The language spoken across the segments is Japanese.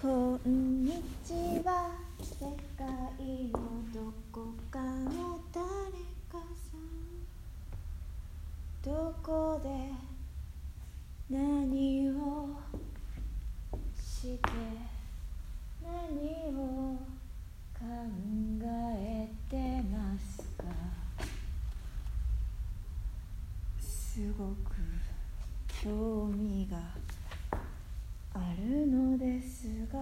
こんにちは。世界のどこかの誰かさん。どこで何をして何を考えてますかすごく興味があるのですが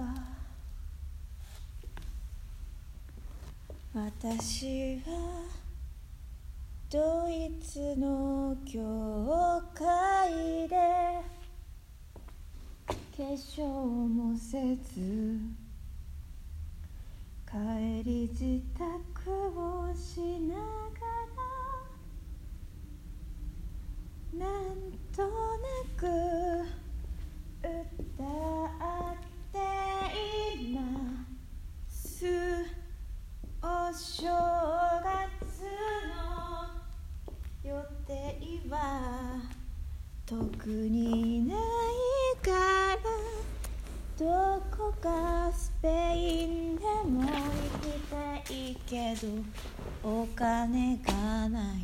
私はドイツの教会で化粧もせず帰り支度をしながらなんとなく正月の予定は特にないからどこかスペインでも行きたいけどお金がない。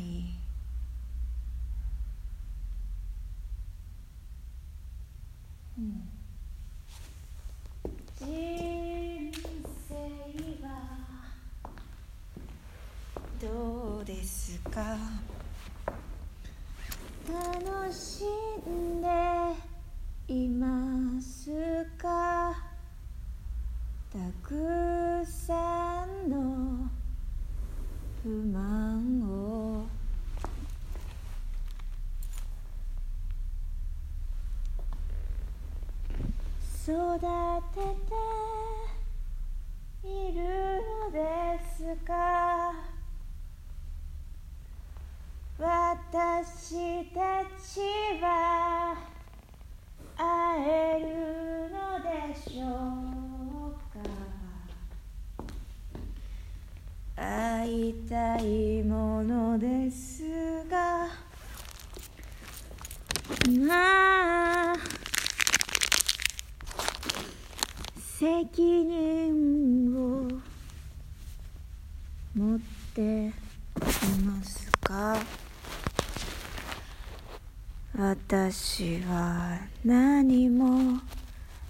人生はどうですか。楽しんでいますか？たくさんの不満を。育てているのですか？私たちは会えるのでしょうか。会いたいものですが。まあ責任を持っていますか？私は何も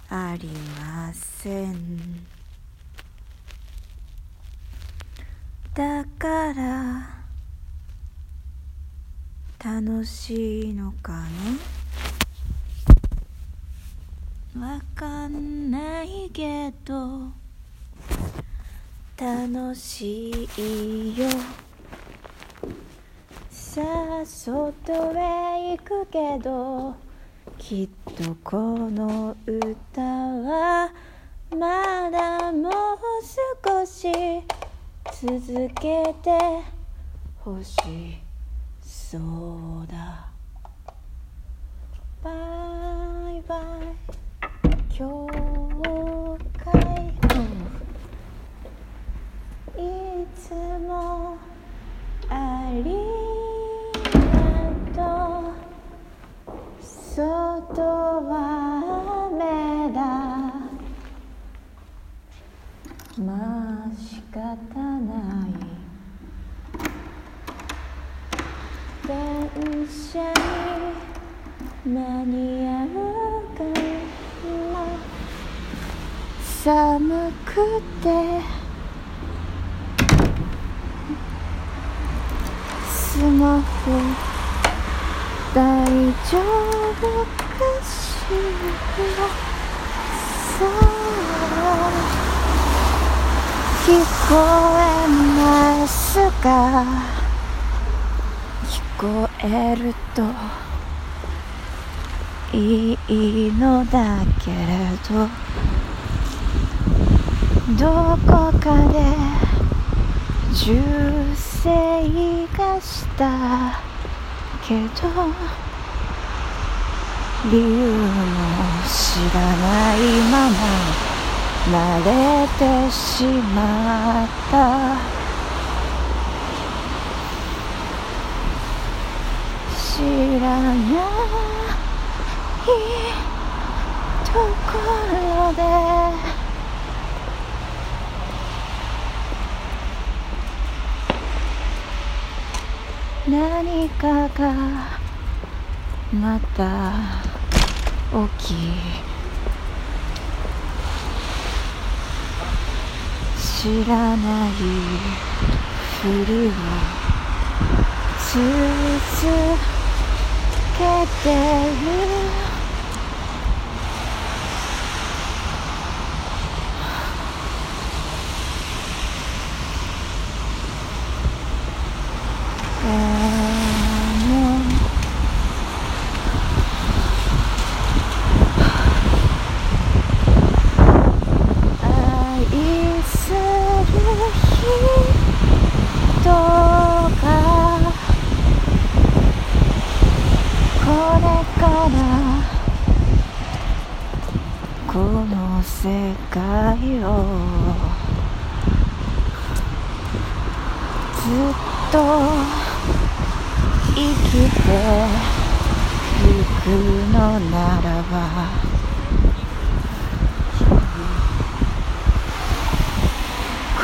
ありません。だから楽しいのかな？わかんないけど楽しいよ。さあ外へ行くけどきっとこの歌はまだもう少し続けてほしそうだ。バイバイ。教会いつも方ない電車に間に合うかな寒くてスマホ大丈夫かしら聞こえますか聞こえるといいのだけれどどこかで銃声がしたけど理由も知らないまま慣れてしまった。知らないところで。何かがまた起き知らないふりを続けてる人。がこれからこの世界をずっと生きていくのならば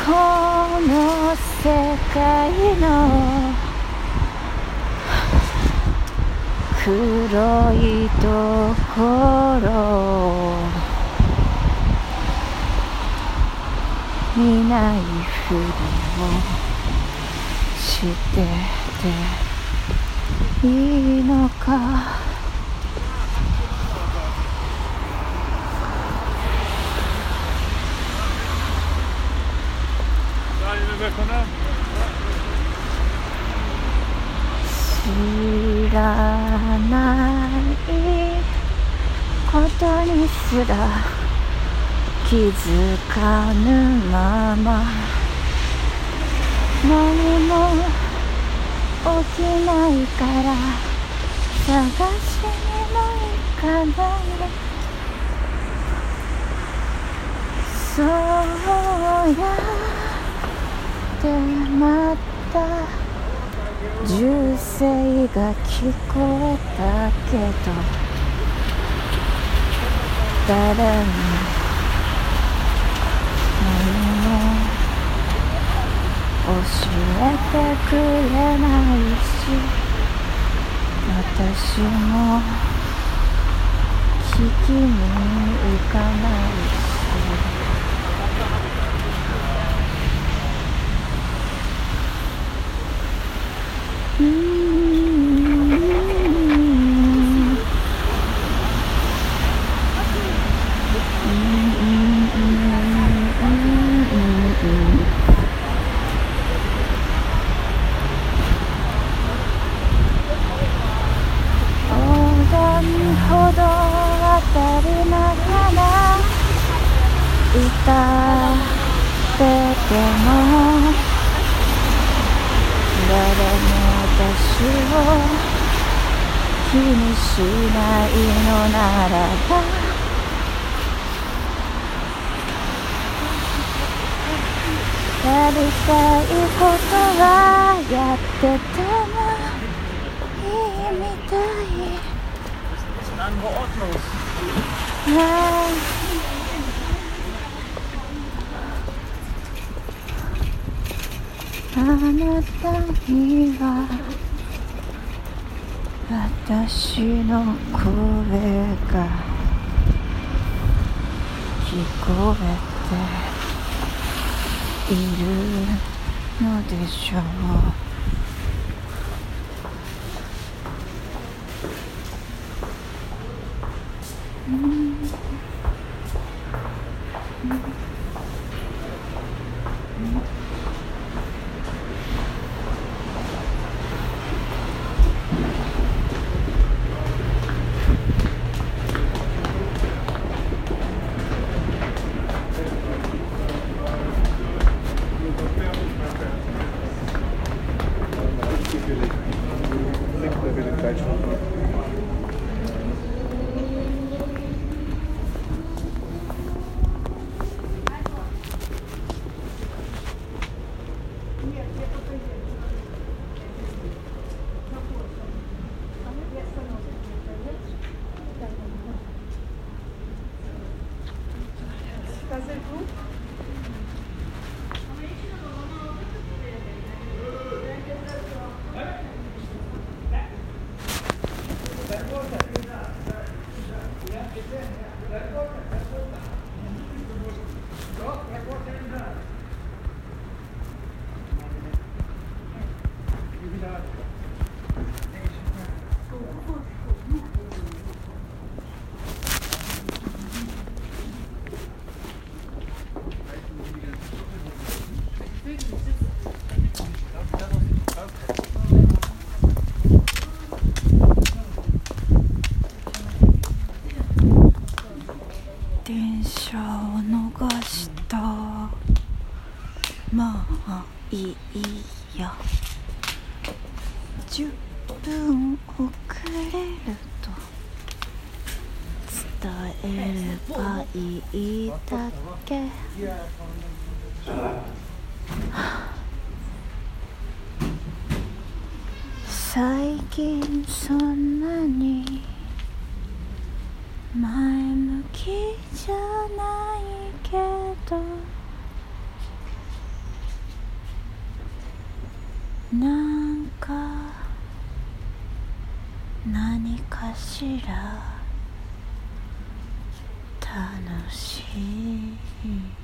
この世界の黒いところ見ないふりをしてていいのか？知らないことにすら気づかぬまま。何も起きないから探しにも行かな。いそうや。でまた銃声が聞こえたけど誰も何も教えてくれないし私も聞きに行かないし。Mm-hmm. 気にしないのならば。やりたいことはやっててもいいみたいあなたには。私の声が聞こえているのでしょう。10分遅れると伝えればいいだけ。最近そんなに前向きじゃないけどなんか何かしら楽しい。